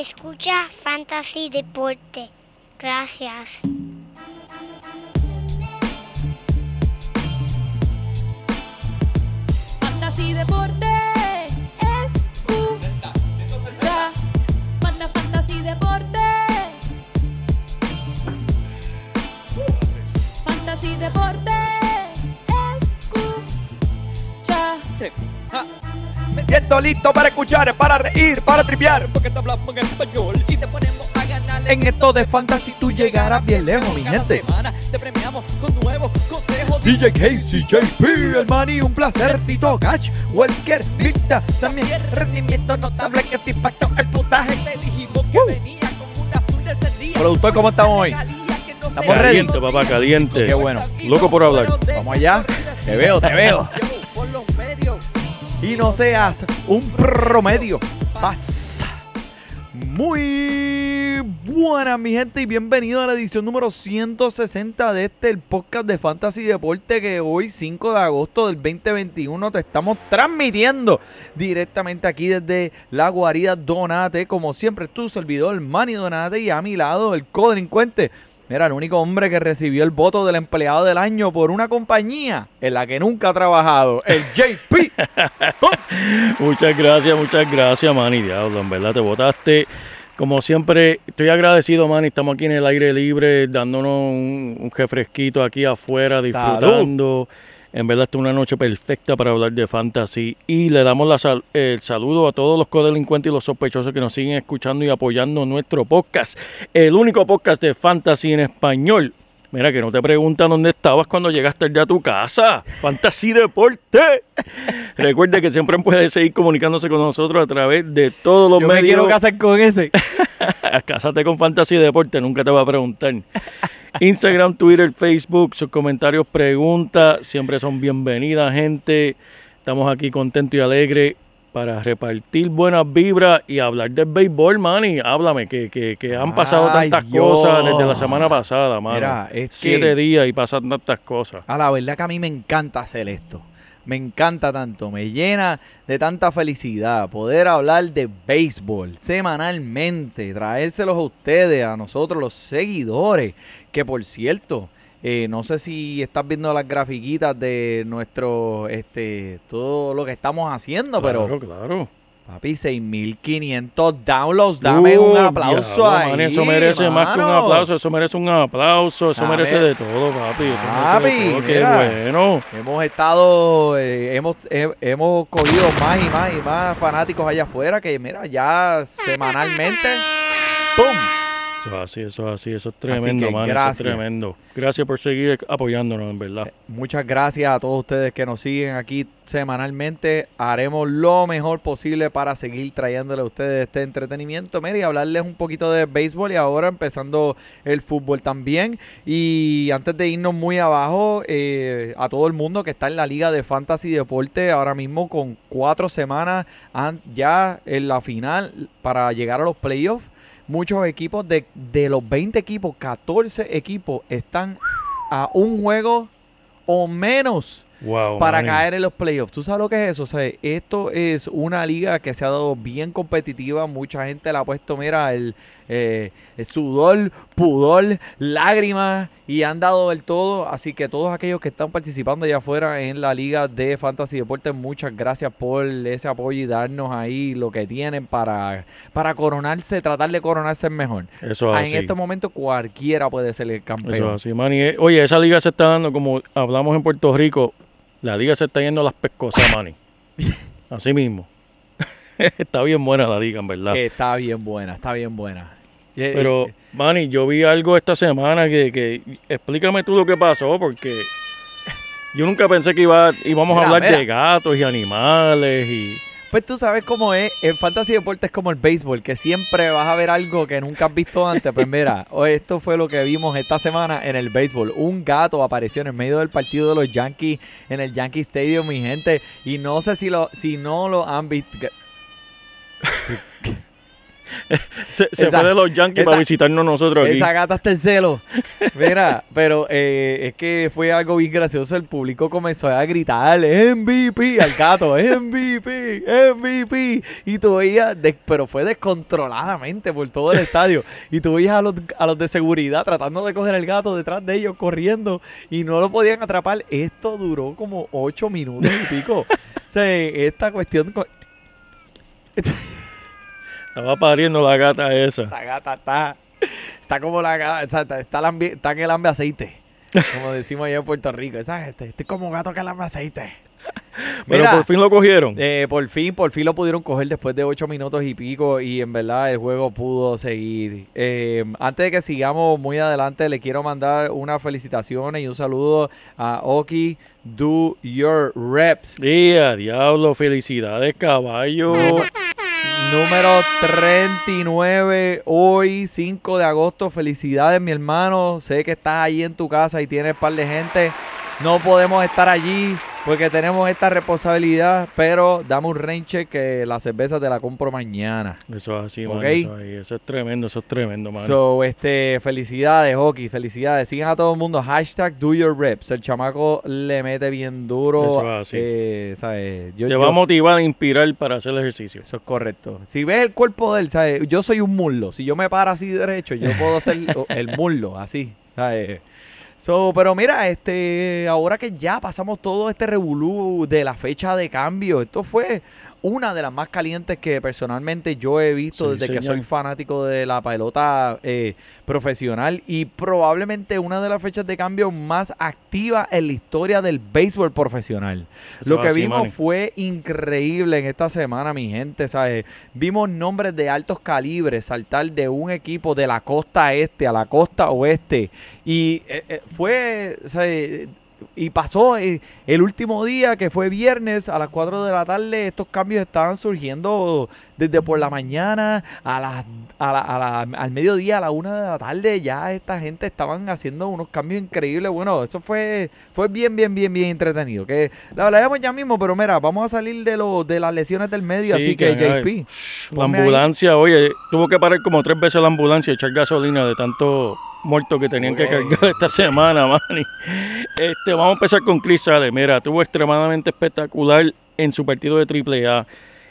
Escucha Fantasy Deporte. Gracias. Fantasy Deporte. Escucha. Manda Fantasy Deporte. Fantasy Deporte. Escucha. Me siento listo para escuchar, para reír, para tripear. Porque te hablamos en español y te ponemos a ganar En esto de fantasy tú llegarás bien lejos, mi gente. te premiamos con nuevos consejos. DJ Casey, JP, el un placer, Tito Gach, Welker, Victa, también rendimiento notable que te impactó el putaje. Te dijimos que Uh. venía con una azul de ese día. Productor, ¿cómo estamos hoy? ¿Estamos ready? Caliente, papá, caliente. Qué bueno. Loco por hablar. Vamos allá. Te veo, te veo. Y no seas un promedio. Pasa. Muy buenas, mi gente, y bienvenido a la edición número 160 de este, el podcast de Fantasy Deporte, que hoy, 5 de agosto del 2021, te estamos transmitiendo directamente aquí desde la guarida Donate. Como siempre, tu servidor, Manny Donate, y a mi lado, el codelincuente. Mira, el único hombre que recibió el voto del empleado del año por una compañía en la que nunca ha trabajado, el JP. Muchas gracias, muchas gracias, Manny. Diablo, en verdad te votaste. Como siempre, estoy agradecido, Manny. Estamos aquí en el aire libre, dándonos un, un refresquito aquí afuera, disfrutando. En verdad, esta es una noche perfecta para hablar de fantasy. Y le damos la sal- el saludo a todos los codelincuentes y los sospechosos que nos siguen escuchando y apoyando nuestro podcast. El único podcast de fantasy en español. Mira, que no te preguntan dónde estabas cuando llegaste ya a tu casa. Fantasy Deporte. Recuerde que siempre puede seguir comunicándose con nosotros a través de todos los Yo me quiero medios. casar con ese. Cásate con Fantasy Deporte, nunca te va a preguntar. Instagram, Twitter, Facebook, sus comentarios, preguntas, siempre son bienvenidas, gente. Estamos aquí contentos y alegres para repartir buenas vibras y hablar del béisbol, Manny. Háblame, que, que, que han pasado Ay, tantas cosas desde la semana pasada, mano. Mira, es que- Siete días y pasan tantas cosas. A la verdad que a mí me encanta hacer esto. Me encanta tanto, me llena de tanta felicidad poder hablar de béisbol semanalmente, traérselos a ustedes, a nosotros los seguidores, que por cierto, eh, no sé si estás viendo las grafiquitas de nuestro, este, todo lo que estamos haciendo, Claro, pero claro. papi, 6500 downloads, dame un Uh, aplauso diablo, ahí. man, eso merece más que un aplauso, eso merece un aplauso, eso A merece ver. de todo, papi. Eso Papi, merece qué bueno. Hemos estado, eh, hemos, he- hemos cogido más y más y más fanáticos allá afuera que, mira, ya semanalmente, ¡pum! Eso es así, eso es así, eso es tremendo, que man, eso gracias. es tremendo. Gracias por seguir apoyándonos, en verdad. Muchas gracias a todos ustedes que nos siguen aquí semanalmente. Haremos lo mejor posible para seguir trayéndole a ustedes este entretenimiento. Mira, y hablarles un poquito de béisbol y ahora empezando el fútbol también. Y antes de irnos muy abajo, eh, a todo el mundo que está en la liga de fantasy deporte ahora mismo con cuatro semanas an- ya en la final para llegar a los playoffs. Muchos equipos de, de los 20 equipos, 14 equipos están a un juego o menos Wow. para man. caer en los playoffs. ¿Tú sabes lo que es eso? O sea, esto es una liga que se ha dado bien competitiva. Mucha gente le ha puesto, mira, el, eh, el sudor, pudor, lágrimas y han dado el todo. Así que todos aquellos que están participando allá afuera en la liga de Fantasy Deportes, muchas gracias por ese apoyo y darnos ahí lo que tienen para, para coronarse, tratar de coronarse mejor. Eso Ah, es así. en este momento cualquiera puede ser el campeón. Eso es así, man. Y, eh, oye, esa liga se está dando, como hablamos en Puerto Rico, la liga se está yendo a las pescosas, Manny. Así mismo. está bien buena la liga, en verdad. Está bien buena, está bien buena. Eh, Pero, eh, Manny, yo vi algo esta semana que, que explícame tú lo que pasó, porque yo nunca pensé que iba, íbamos Mira, a hablar mira. de gatos y animales y Pues tú sabes cómo es, en Fantasy Deportes es como el béisbol, que siempre vas a ver algo que nunca has visto antes. Pues mira, esto fue lo que vimos esta semana en el béisbol. Un gato apareció en el medio del partido de los Yankees, en el Yankee Stadium, mi gente. Y no sé si lo, si no lo han visto. Se, se Esa- fue de los Yankees esa- para visitarnos nosotros aquí. Esa gata está en celo. Mira, pero eh, es que fue algo bien gracioso. El público comenzó a gritar MVP al gato, MVP, MVP. Y tú veías, pero fue descontroladamente por todo el estadio. Y tú veías a los, a los de seguridad tratando de coger el gato detrás de ellos, corriendo. Y no lo podían atrapar. Esto duró como ocho minutos y pico. O sea, esta cuestión... con- Estaba pariendo la gata esa. Esa gata está, está como la gata, está, está, está lambi- está que lambe aceite. Como decimos allá en Puerto Rico. Esa gente, estoy como un gato que lambe aceite. Pero Mira, por fin lo cogieron. eh, por fin, por fin lo pudieron coger después de ocho minutos y pico y en verdad el juego pudo seguir. Eh, antes de que sigamos muy adelante, le quiero mandar unas felicitaciones y un saludo a Oki Do Your Reps. Día, diablo, felicidades, caballo. Número 39, hoy 5 de agosto. Felicidades, mi hermano. Sé que estás ahí en tu casa y tienes un par de gente. No podemos estar allí porque tenemos esta responsabilidad, pero dame un rain check que la cerveza te la compro mañana. Eso es así, Ok. mano. Eso, es. Eso es tremendo, eso es tremendo, mano. So, este, felicidades, Hockey, felicidades. Sigan a todo el mundo. Hashtag do your reps. El chamaco le mete bien duro. Eso es así. eh, ¿sabes? Yo- Te yo- va a motivar, a inspirar para hacer el ejercicio. Eso es correcto. Si ves el cuerpo de él, ¿sabes? Yo soy un muslo. Si yo me paro así derecho, yo puedo hacer el muslo, así. ¿sabes? So, pero mira, este, ahora que ya pasamos todo este revolú de la fecha de cambio, esto fue una de las más calientes que personalmente yo he visto Sí, desde que soy fanático de la pelota eh, profesional y probablemente una de las fechas de cambio más activas en la historia del béisbol profesional. Eso Lo que así, vimos fue increíble en esta semana, mi gente, ¿sabes? Vimos nombres de altos calibres saltar de un equipo de la costa este a la costa oeste. Y eh, eh, fue, ¿sabes? Y pasó eh, el último día, que fue viernes, a las 4 de la tarde, estos cambios estaban surgiendo desde por la mañana a las, a la- a la- al mediodía, a la 1 de la tarde, ya esta gente estaban haciendo unos cambios increíbles. Bueno, eso fue, fue bien, bien, bien, bien entretenido. Que la hablaremos ya mismo, pero mira, vamos a salir de, lo, de las lesiones del medio, Sí, así que, que, JP. La ahí. ambulancia, oye, tuvo que parar como tres veces la ambulancia y echar gasolina de tanto muertos que tenían que cargar esta semana, Manny. Este, vamos a empezar con Chris Sale. Mira, estuvo extremadamente espectacular en su partido de AAA.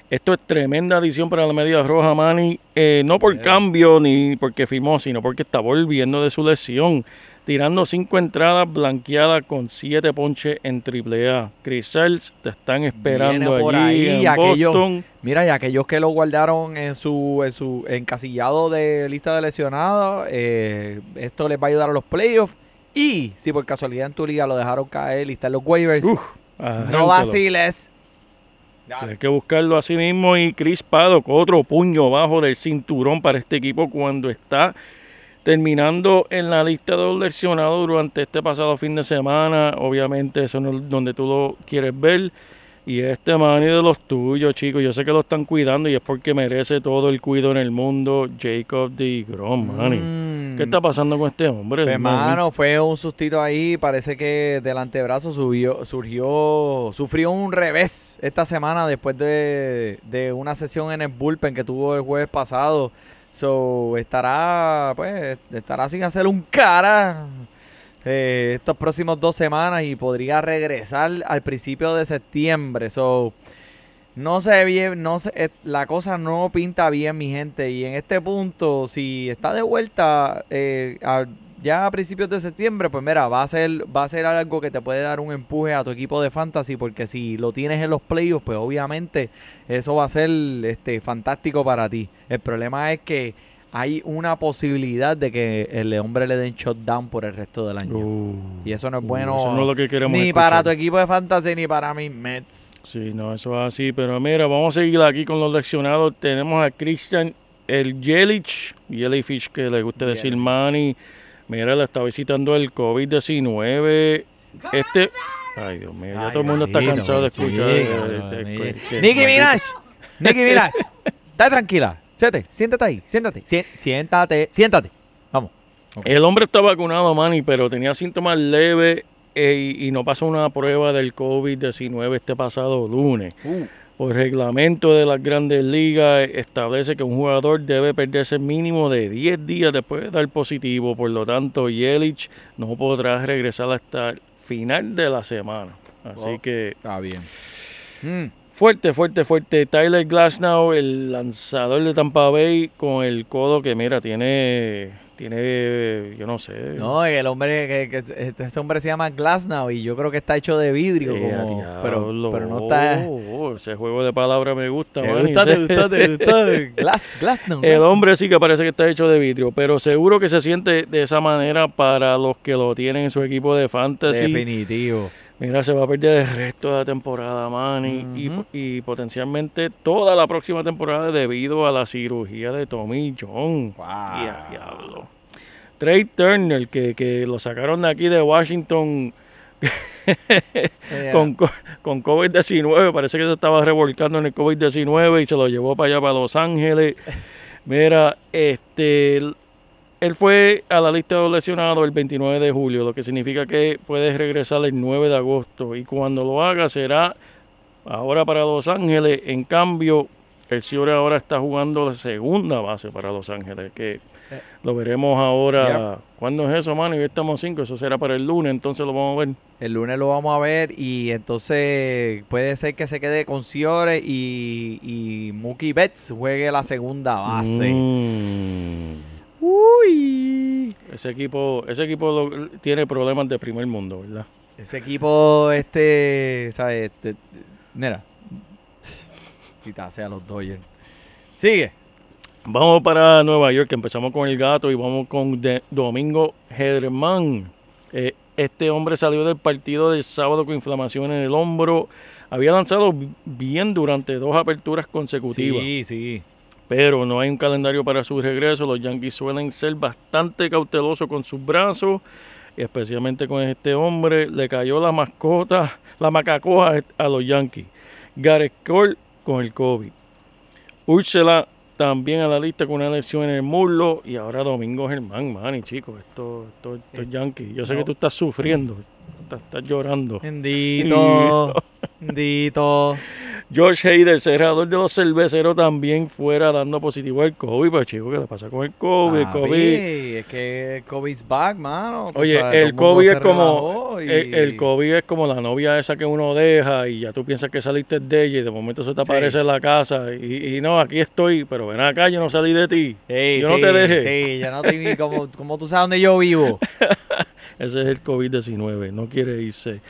Esto es tremenda adición para la Media Roja, Manny. Eh, no por cambio ni porque firmó, sino porque está volviendo de su lesión. Tirando cinco entradas blanqueadas con siete ponches en AAA. Chris Sale te están esperando Viene por allí ahí, en aquello- Boston. Mira, y aquellos que lo guardaron en su, en su encasillado de lista de lesionados, eh, esto les va a ayudar a los playoffs. Y si por casualidad en tu liga lo dejaron caer y están los waivers, Uf, no vaciles. Tienes que buscarlo así mismo y Chris Paddock, otro puño bajo del cinturón para este equipo cuando está terminando en la lista de los lesionados durante este pasado fin de semana. Obviamente eso no es donde tú lo quieres ver. Y este Manny de los tuyos, chicos, yo sé que lo están cuidando y es porque merece todo el cuido en el mundo. Jacob de Grom, Manny. Mm. ¿Qué está pasando con este hombre? Pues? Hermano, fue un sustito ahí. Parece que del antebrazo subió, surgió, sufrió un revés esta semana después de, de una sesión en el bullpen que tuvo el jueves pasado. So, estará, pues, estará sin hacer un cara eh, estos próximos dos semanas y podría regresar al principio de septiembre. So, no ve bien, no se, eh, la cosa no pinta bien, mi gente. Y en este punto, si está de vuelta eh, ya a principios de septiembre, pues mira, va a ser, va a ser algo que te puede dar un empuje a tu equipo de fantasy, porque si lo tienes en los playoffs, pues obviamente eso va a ser este fantástico para ti. El problema es que hay una posibilidad de que el hombre le den shutdown por el resto del año. Uh, y eso no es uh, bueno eso no es lo que queremos ni escuchar. para tu equipo de fantasy ni para mis Mets. Sí, no, eso es así. Pero mira, vamos a seguir aquí con los leccionados. Tenemos a Christian el Yelich, Jellyfish, que le gusta decir. Manny. Mira, le está visitando el COVID-19. Este. Ay, Dios mío, ya Ay, todo el mundo está cansado de escuchar. eh, este, que- Nicki maldito- Minaj. Nicki Minaj. Está tranquila. Siéntate, siéntate ahí, siéntate. Siéntate, siéntate. Vamos. El hombre está vacunado, Manny, pero tenía síntomas leves eh, y, y no pasó una prueba del COVID-19 este pasado lunes. Por reglamento de las grandes ligas establece que un jugador debe perderse mínimo de 10 días después de dar positivo. Por lo tanto, Yelich no podrá regresar hasta el final de la semana. Así Oh. que Está bien. Mm, fuerte, fuerte, fuerte. Tyler Glasnow, el lanzador de Tampa Bay, con el codo que, mira, tiene, tiene, yo no sé. No, el hombre, que, que- este- ese hombre se llama Glasnow y yo creo que está hecho de vidrio. Eh, como- pero, no está. Oh, ese juego de palabras me gusta, ¿Te man, y gusta, te se- gustó, te gustó? Glass, Glasnow. El hombre sí que parece que está hecho de vidrio, pero seguro que se siente de esa manera para los que lo tienen en su equipo de fantasy. Definitivo. Mira, se va a perder el resto de la temporada, man, y, y- potencialmente toda la próxima temporada debido a la cirugía de Tommy John. Wow. Y a diablo. Trey Turner, que, que lo sacaron de aquí de Washington con, co- con COVID-19. Parece que se estaba revolcando en el COVID-19 y se lo llevó para allá, para Los Ángeles. Mira, este, él- fue a la lista de los lesionados el 29 de julio, lo que significa que puede regresar el 9 de agosto. Y cuando lo haga será ahora para Los Ángeles. En cambio, el Ciore ahora está jugando la segunda base para Los Ángeles, que lo veremos ahora. ¿Cuándo es eso, mano? Y hoy estamos 5, eso será para el lunes, entonces lo vamos a ver. El lunes lo vamos a ver y entonces puede ser que se quede con Ciore y, y Mookie Betts juegue la segunda base. Mm. Uy. Ese equipo, ese equipo lo- tiene problemas de primer mundo, ¿verdad? Ese equipo, este, ¿sabes? Este, mira. Quítase a los Dodgers. Sigue. Vamos para Nueva York, empezamos con el gato y vamos con de- Domingo Germán. Eh, este hombre salió del partido del sábado con inflamación en el hombro. Había lanzado bi- bien durante dos aperturas consecutivas, Sí, sí. Pero no hay un calendario para su regreso. Los Yankees suelen ser bastante cautelosos con sus brazos, especialmente con este hombre. Le cayó la mascota, la macacoja a los Yankees. Gareth Cole con el COVID. Úrsela también a la lista con una lesión en el muslo. Y ahora Domingo Germán, man, chicos, esto, esto, esto es Yankee. Yo sé que tú estás sufriendo, estás, estás llorando. Bendito. Bendito. George Hayder, cerrador de los cerveceros, también fuera dando positivo al COVID. Pero chico, ¿qué le pasa con el COVID? El COVID. Es que COVID's back, mano. Oye, sabes, el COVID es como y- el, el COVID es como la novia esa que uno deja y ya tú piensas que saliste de ella y de momento se te Sí. aparece en la casa y, y no, aquí estoy, pero ven acá, yo no salí de ti. Yo no te dejé. Sí, ya no te vi. Como, como tú sabes dónde yo vivo. Ese es el COVID-19, no quiere irse.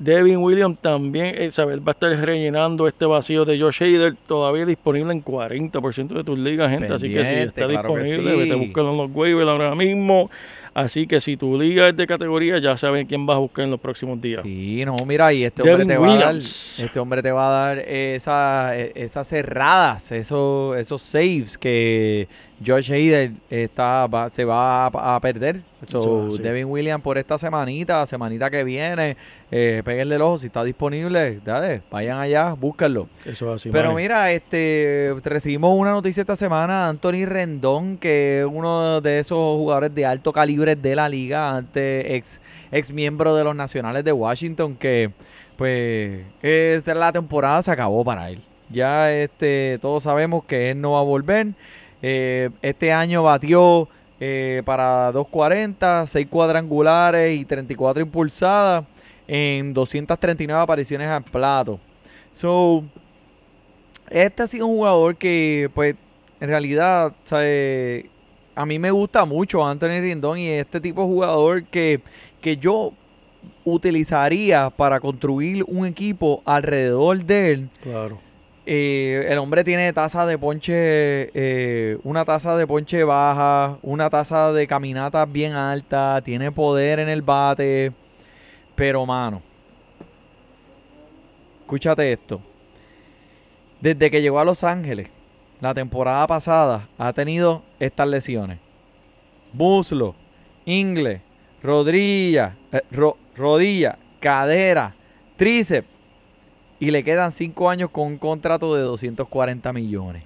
Devin Williams también, ¿sabes? va a estar rellenando este vacío de Josh Hader, todavía disponible en 40% de tus ligas, gente. Así que si está claro disponible, sí. vete a buscarlo en los waivers ahora mismo. Así que si tu liga es de categoría, ya saben quién vas a buscar en los próximos días. Sí, no, mira, y este hombre te va a dar, este hombre te va a dar esa, e- esas cerradas, esos, esos saves que Josh Hader está, va- se va a, a perder. So, Eso. Devin Williams por esta semanita, semanita que viene, eh, péguenle el ojo, si está disponible, dale, vayan allá, búsquenlo. Eso es así. Pero mira, este recibimos una noticia esta semana, Anthony Rendón, que es uno de esos jugadores de alto calibre de la liga, antes ex, ex miembro de los Nacionales de Washington, que pues esta la temporada se acabó para él. Ya este todos sabemos que él no va a volver. Eh, este año batió eh, para 240, 6 cuadrangulares y 34 impulsadas en 239 apariciones al plato. So, este ha sido un jugador que, pues, en realidad, ¿sabe? a mí me gusta mucho Anthony Rindón y este tipo de jugador que, que yo utilizaría para construir un equipo alrededor de él. Claro. Eh, el hombre tiene tasa de ponche, eh, una tasa de ponche baja, una tasa de caminata bien alta, tiene poder en el bate, pero mano, escúchate esto. Desde que llegó a Los Ángeles, la temporada pasada, ha tenido estas lesiones. Muslo, ingle, rodilla, eh, ro- rodilla, cadera, tríceps. Y le quedan 5 años con un contrato de 240 millones.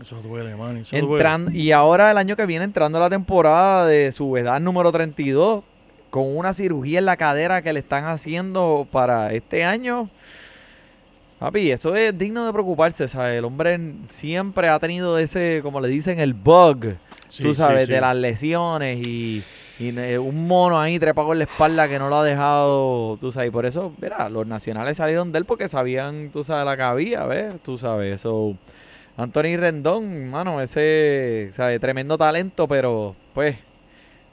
Eso duele, man. Eso duele. Entran- y ahora el año que viene entrando a la temporada de su edad número 32, con una cirugía en la cadera que le están haciendo para este año. Papi, eso es digno de preocuparse, ¿sabes? El hombre siempre ha tenido ese, como le dicen, el bug, Sí, tú sí, sabes, sí. de las lesiones y, y ne- un mono ahí trepado en la espalda que no lo ha dejado, tú sabes, y por eso, mira, los nacionales salieron de él porque sabían, tú sabes, la que había, ¿ves? Tú sabes, eso. Anthony Rendón, mano, ese, ¿sabes? Tremendo talento, pero, pues,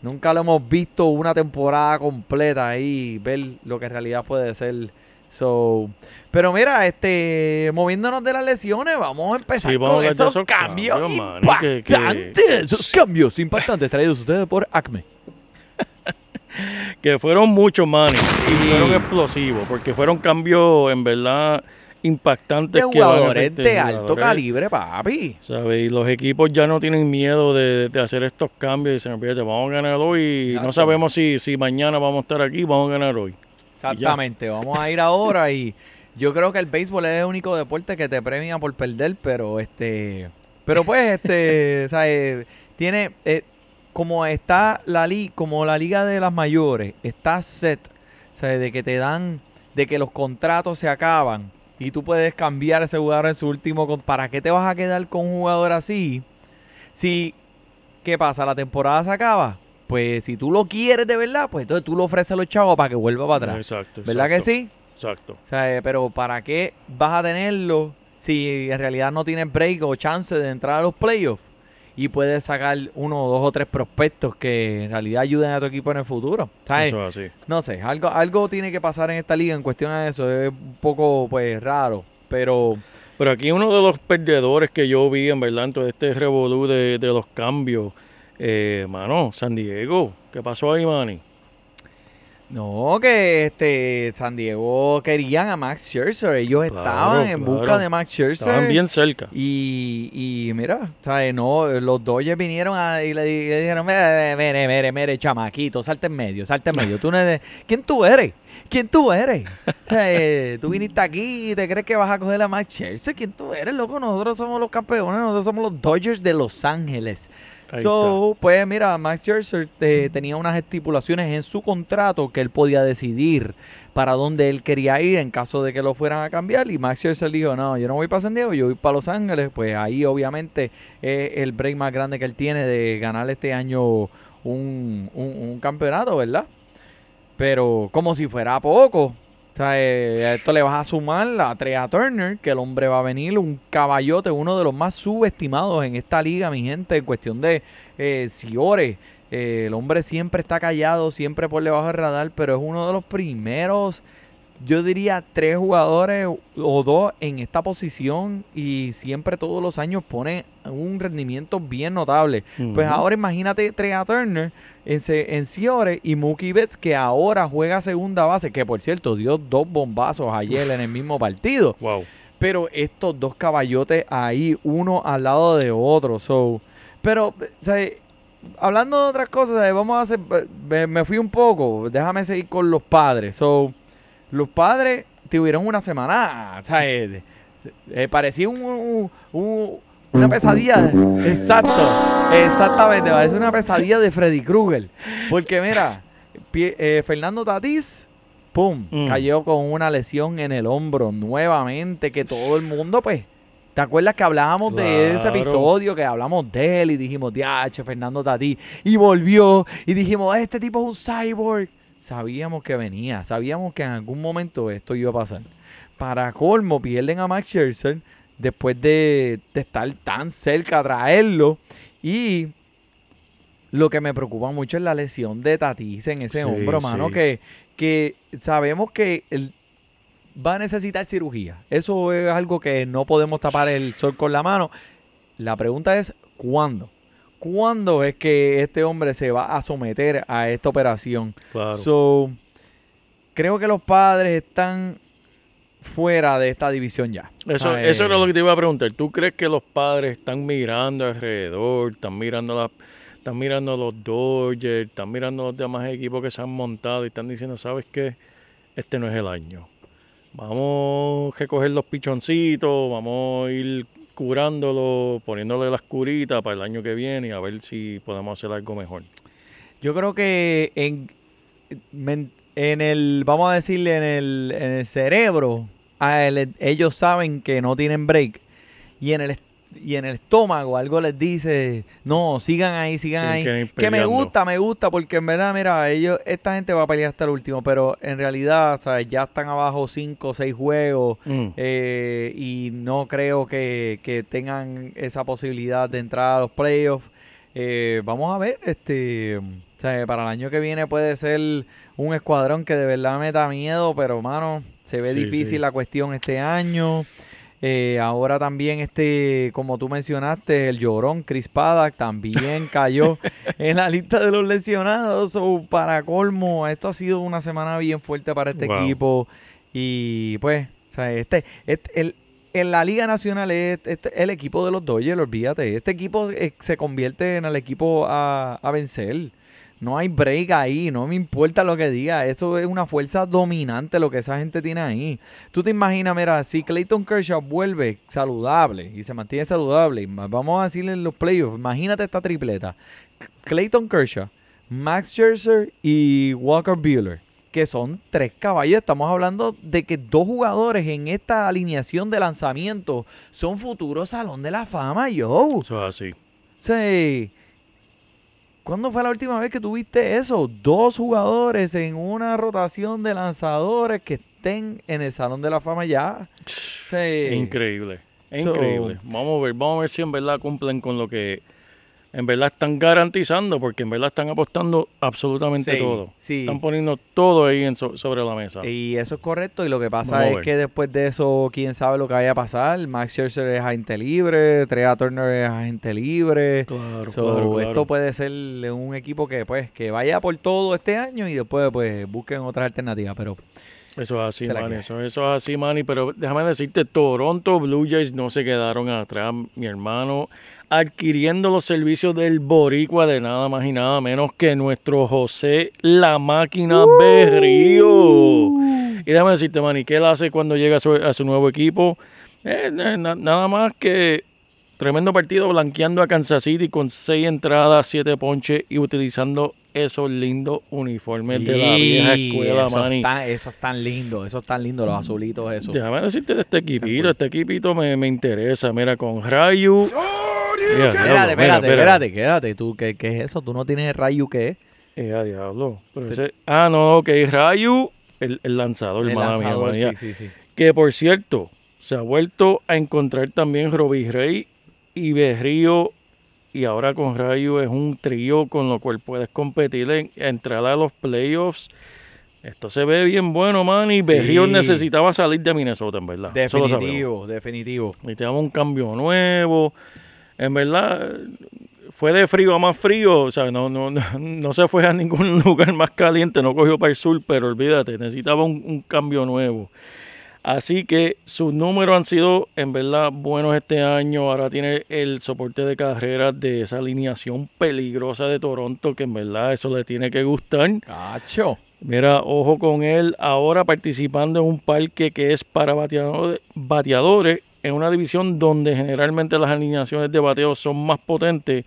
nunca lo hemos visto una temporada completa ahí, ver lo que en realidad puede ser. So, pero mira, este, moviéndonos de las lesiones, vamos a empezar Sí, vamos a con esos, esos cambios, cambios, que- que-. Esos cambios impactantes traídos ustedes por Acme. Que fueron muchos, Manny. Y fueron explosivos. Porque fueron cambios, en verdad, impactantes. De que jugadores de alto jugadores, calibre, papi. ¿sabes? Y los equipos ya no tienen miedo de, de hacer estos cambios. Y dicen, fíjate, vamos a ganar hoy. Y no Exacto. sabemos si, si mañana vamos a estar aquí, vamos a ganar hoy. Exactamente, vamos a ir ahora y yo creo que el béisbol es el único deporte que te premia por perder, pero este, pero pues este, ¿sabes? tiene eh, como está la liga, como la liga de las mayores está set, ¿sabes? de que te dan, de que los contratos se acaban y tú puedes cambiar a ese jugador en su último, con- ¿para qué te vas a quedar con un jugador así? Si, ¿qué pasa? La temporada se acaba. Pues si tú lo quieres de verdad, pues entonces tú lo ofreces a los chavos para que vuelva para atrás. Exacto. ¿Verdad que sí? Exacto. O sea, eh, pero ¿para qué vas a tenerlo si en realidad no tienes break o chance de entrar a los playoffs? Y puedes sacar uno, dos o tres prospectos que en realidad ayuden a tu equipo en el futuro. ¿Sabes? Eso es así. No sé, algo, algo tiene que pasar en esta liga en cuestión a eso. Es un poco, pues, raro. Pero, Pero aquí uno de los perdedores que yo vi, en verdad, en todo este revolú de, de los cambios, eh, mano, San Diego. ¿Qué pasó ahí, Manny? No, que este San Diego querían a Max Scherzer. Ellos Claro, estaban en busca de Max Scherzer. Estaban bien cerca. Y, y mira, ¿sabes? No, los Dodgers vinieron a, y le, di- le dijeron, mire, mire, mire, mire, chamaquito, salte en medio, salte en medio. Tú no eres- ¿Quién tú eres? ¿Quién tú eres? O sea, eh, tú viniste aquí y te crees que vas a coger a Max Scherzer. ¿Quién tú eres, loco? Nosotros somos los campeones, nosotros somos los Dodgers de Los Ángeles. Ahí So, pues mira, Max Scherzer eh, tenía unas estipulaciones en su contrato que él podía decidir para dónde él quería ir en caso de que lo fueran a cambiar. Y Max Scherzer dijo, no, yo no voy para San Diego, yo voy para Los Ángeles. Pues ahí obviamente es el break más grande que él tiene de ganar este año un, un- un campeonato, ¿verdad? Pero como si fuera poco. Eh, a esto le vas a sumar a Trea Turner, que el hombre va a venir, un caballote, uno de los más subestimados en esta liga, mi gente, en cuestión de eh, Ciore. Eh, el hombre siempre está callado, siempre por debajo del radar, pero es uno de los primeros, yo diría, tres jugadores o dos en esta posición y siempre todos los años pone un rendimiento bien notable. Pues ahora imagínate Trea Turner en, en Ciore y Mookie Betts que ahora juega segunda base, que por cierto dio dos bombazos ayer en el mismo partido. Wow. Pero estos dos caballotes ahí, uno al lado de otro. So, pero, o sea, hablando de otras cosas, vamos a hacer. Me, me fui un poco. Déjame seguir con los padres. So, los padres tuvieron una semana. O sea, eh, eh, parecía un, un- un- una pesadilla. Exacto. Exactamente. Parece una pesadilla de Freddy Krueger. Porque mira, pie- eh, Fernando Tatís. ¡Pum! Mm. Cayó con una lesión en el hombro nuevamente que todo el mundo, pues, ¿te acuerdas que hablábamos de ese episodio? Que hablamos de él y dijimos, diache, Fernando Tatí. Y volvió y dijimos, este tipo es un cyborg. Sabíamos que venía, sabíamos que en algún momento esto iba a pasar. Para colmo, pierden a Max Scherzer después de, de estar tan cerca a traerlo. Y lo que me preocupa mucho es la lesión de Tatis en ese Sí, hombro, mano, sí. que, que sabemos que él va a necesitar cirugía. Eso es algo que no podemos tapar el sol con la mano. La pregunta es, ¿cuándo? ¿Cuándo es que este hombre se va a someter a esta operación? Claro. So, creo que los padres están fuera de esta división ya. Eso, eso era lo que te iba a preguntar. ¿Tú crees que los padres están mirando alrededor, están mirando la, están mirando los Dodgers, están mirando los demás equipos que se han montado y están diciendo, ¿sabes qué? Este no es el año. Vamos a recoger los pichoncitos, vamos a ir curándolo, poniéndole las curitas para el año que viene y a ver si podemos hacer algo mejor. Yo creo que en, en el, vamos a decirle, en el, cerebro, ellos saben que no tienen break y en el est- y en el estómago algo les dice, no, sigan ahí, sigan ahí. que Que, me gusta, me gusta, porque en verdad, mira, ellos, esta gente va a pelear hasta el último, pero en realidad, ¿sabes? Ya están abajo 5 o 6 juegos. Mm. eh, y no creo que, que tengan esa posibilidad de entrar a los playoffs. Eh, vamos a ver, este, para el año que viene puede ser un escuadrón que de verdad me da miedo, pero mano, se ve Sí, difícil sí. la cuestión este año. Eh, ahora también este, como tú mencionaste, el llorón Chris Paddock también cayó en la lista de los lesionados. So, para colmo, esto ha sido una semana bien fuerte para este Wow. equipo. Y pues, o sea, este, este- el, en la Liga Nacional es este- el equipo de los Dodgers, olvídate. Este equipo eh, se convierte en el equipo a, a vencer. No hay break ahí, no me importa lo que diga. Esto es una fuerza dominante lo que esa gente tiene ahí. Tú te imaginas, mira, si Clayton Kershaw vuelve saludable y se mantiene saludable, vamos a decirle en los playoffs, imagínate esta tripleta. Clayton Kershaw, Max Scherzer y Walker Buehler, que son tres caballos. Estamos hablando de que dos jugadores en esta alineación de lanzamiento son futuros salón de la fama, yo. Eso es así. Sí. ¿Cuándo fue la última vez que tuviste eso? Dos jugadores en una rotación de lanzadores que estén en el Salón de la Fama ya. Sí. Increíble. So- increíble. Vamos a ver, vamos a ver si en verdad cumplen con lo que en verdad están garantizando, porque en verdad están apostando absolutamente Sí, todo. sí. Están poniendo todo ahí en so- sobre la mesa. Y eso es correcto. Y lo que pasa es que después de eso, quién sabe lo que vaya a pasar. Max Scherzer es agente libre, Trea Turner es agente libre. Claro, So, claro, claro. Esto puede ser un equipo que pues que vaya por todo este año y después pues busquen otras alternativas. Pero Eso es así, Manny. Eso, eso es así, Manny. Pero déjame decirte, Toronto Blue Jays no se quedaron atrás, mi hermano, adquiriendo los servicios del Boricua de nada más y nada menos que nuestro José La Máquina Berrío. Y déjame decirte, Manny, ¿qué él hace cuando llega a su, a su nuevo equipo? Eh, na- na- nada más que tremendo partido blanqueando a Kansas City con seis entradas, siete ponches y utilizando esos lindos uniformes de la vieja escuela, eso Manny. está- Eso es tan lindo, eso es tan lindo, los azulitos, eso. Déjame decirte de este equipito, este equipito me, me interesa. Mira, con Rayu. Diablo, Espérate, espérate, espérate, espérate. ¿Tú qué, qué es eso? ¿Tú no tienes el rayo qué? Eh, a diablo. Pero ese- ah, no, ok, Rayu, el, el lanzador, El mala lanzador, sí, sí, sí. Que por cierto, se ha vuelto a encontrar también Robbie Rey y Berrío. Y ahora con Rayu es un trío con lo cual puedes competir en entrar a los playoffs. Esto se ve bien bueno, man. Y Berrío Sí. necesitaba salir de Minnesota, en verdad. Definitivo, definitivo. necesitamos un cambio nuevo. En verdad, fue de frío a más frío, o sea, no, no, no, no se fue a ningún lugar más caliente, no cogió para el sur, pero olvídate, necesitaba un, un cambio nuevo. Así que sus números han sido en verdad buenos este año. Ahora tiene el soporte de carreras de esa alineación peligrosa de Toronto, que en verdad eso le tiene que gustar. Cacho. Mira, ojo con él ahora participando en un parque que es para bateadores, bateadores en una división donde generalmente las alineaciones de bateo son más potentes.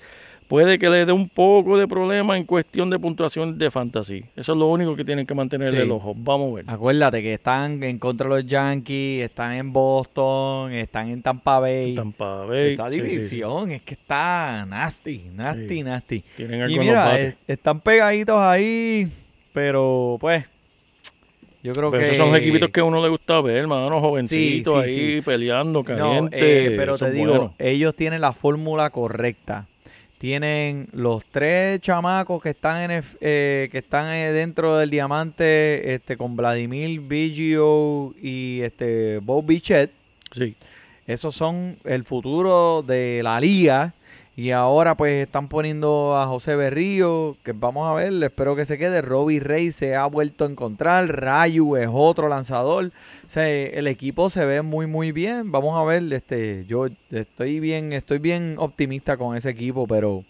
Puede que le dé un poco de problema en cuestión de puntuación de fantasy. Eso es lo único que tienen que mantener Sí. el ojo. Vamos a ver. Acuérdate que están en contra de los Yankees, están en Boston, están en Tampa Bay. Tampa Bay. Esa sí, sí, sí. división es que está nasty, nasty, nasty. Tienen Y mira, eh, están pegaditos ahí, pero pues yo creo Pero que esos son los equipitos que a uno le gusta ver, hermano, jovencitos Sí, sí, ahí sí. peleando, No, caliente. eh, pero te digo, bueno. ellos tienen la fórmula correcta. Tienen los tres chamacos que están en el- eh, que están eh, dentro del diamante, este, con Vladimir Biggio y este Bob Bichette. Sí. Esos son el futuro de la liga. Y ahora pues están poniendo a José Berrío, que vamos a ver, espero que se quede. Robbie Rey se ha vuelto a encontrar. Rayu es otro lanzador. O sea, el equipo se ve muy muy bien. Vamos a ver, este, yo estoy bien, estoy bien optimista con ese equipo, pero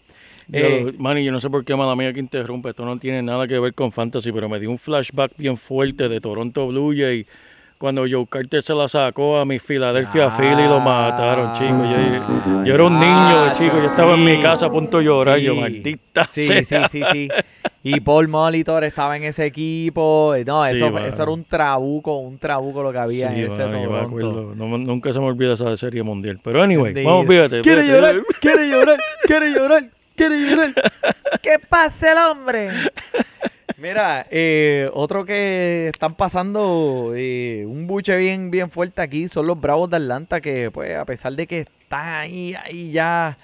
eh, lo- Manny, yo no sé por qué, mala mía, que interrumpe. Esto no tiene nada que ver con fantasy, pero me dio un flashback bien fuerte de Toronto Blue Jay cuando Joe Carter se la sacó a mi Philadelphia Philly y lo mataron, chicos. Yo, yo era un niño, Ah, chico. Yo estaba en mi casa a punto de llorar. Yo, Sí. maldita Sí, sea. sí, sí, sí. Y Paul Molitor estaba en ese equipo. No, eso, eso era un trabuco, un trabuco lo que había en ese yo me Toronto. No nunca se me olvida esa serie mundial. Pero anyway, Bendito. vamos, fíjate. Quiere fíjate. llorar, quiere llorar, quiere llorar, quiere llorar. ¿Qué pasa el hombre? Mira, eh, otro que están pasando eh, un buche bien, bien fuerte aquí son los Bravos de Atlanta que, pues, a pesar de que están ahí, ahí ya,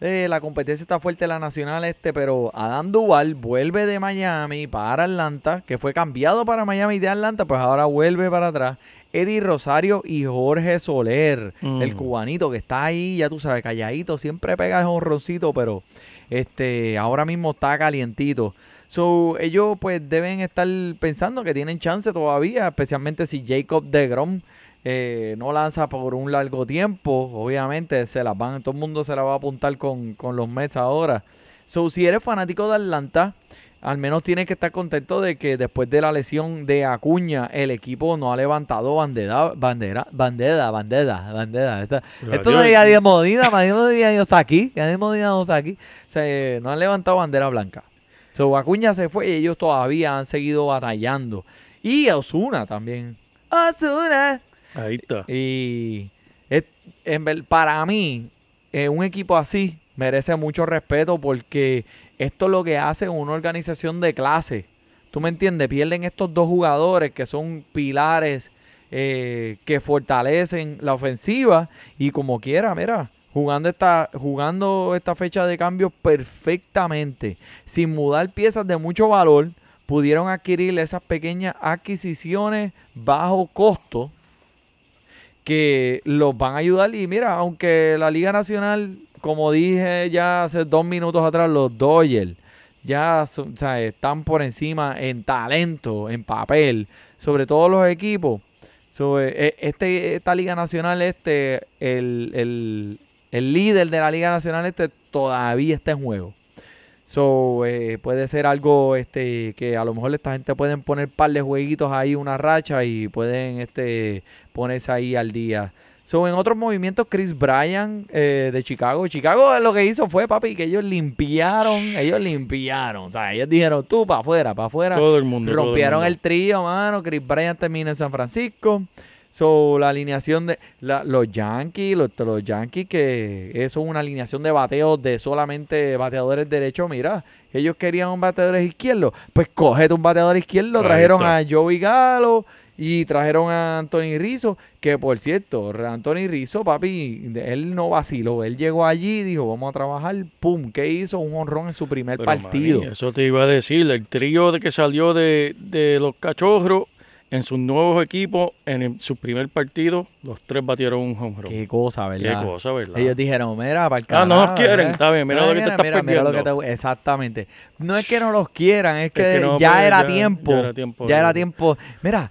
eh, la competencia está fuerte en la nacional este, pero Adam Duval vuelve de Miami para Atlanta, que fue cambiado para Miami de Atlanta, pues ahora vuelve para atrás. Eddie Rosario y Jorge Soler, Mm. el cubanito que está ahí, ya tú sabes, calladito, siempre pega el honroncito, pero este, ahora mismo está calientito. So, ellos pues deben estar pensando que tienen chance todavía, especialmente si Jacob de Grom eh, no lanza por un largo tiempo. Obviamente se las van, todo el mundo se la va a apuntar con, con los Mets ahora. So, si eres fanático de Atlanta, al menos tienes que estar contento de que después de la lesión de Acuña, el equipo no ha levantado bandera, bandera, bandera, bandera, bandera. Esta- esto es Yadier Modina, Yadier Modina no está aquí, Yadier Modina no está aquí. O sea, no han levantado bandera blanca. So, Acuña se fue y ellos todavía han seguido batallando. Y Osuna también. Osuna. Ahí está. Y es- en ver- para mí, eh, un equipo así merece mucho respeto porque esto es lo que hace una organización de clase. ¿Tú me entiendes? Pierden estos dos jugadores que son pilares eh, que fortalecen la ofensiva y como quiera, mira, jugando esta, jugando esta fecha de cambio perfectamente, sin mudar piezas de mucho valor, pudieron adquirir esas pequeñas adquisiciones bajo costo que los van a ayudar. Y mira, aunque la Liga Nacional, como dije ya hace dos minutos atrás, los Dodgers ya o sea, están por encima en talento, en papel, sobre todos los equipos. Sobre eh, este, esta Liga Nacional, este, el, el- el líder de la Liga Nacional, este, todavía está en juego. So, eh, puede ser algo este que a lo mejor esta gente pueden poner par de jueguitos ahí, una racha y pueden este ponerse ahí al día. So, en otros movimientos, Chris Bryan eh, de Chicago. Chicago lo que hizo fue, papi, que ellos limpiaron, ellos limpiaron. O sea, ellos dijeron, tú para afuera, para afuera. Todo el mundo. Rompieron el, mundo. trío, mano. Chris Bryan termina en San Francisco. So, la alineación de la- los Yankees, los, los Yankees que eso es una alineación de bateos de solamente bateadores derechos. Mira, ellos querían un bateador izquierdo. Pues cógete un bateador izquierdo. Trajeron a Joey Galo y trajeron a Anthony Rizzo. Que por cierto, Anthony Rizzo, papi, él no vaciló. Él llegó allí y dijo, vamos a trabajar. Pum, ¿qué hizo? Un honrón en su primer Pero, partido. eso te iba a decir. El trío de que salió de, de los cachorros en sus nuevos equipos, en el- su primer partido, los tres batieron un home run. Qué cosa, Qué ¿verdad? cosa, ¿verdad? Ellos dijeron, mira, para el Ah, no nos quieren, está bien, mira lo que te estás mira, mira lo que te- Exactamente. No es que no los quieran, es que, que no, ya, pues, era ya- tiempo, ya era tiempo Ya era tiempo. Mira,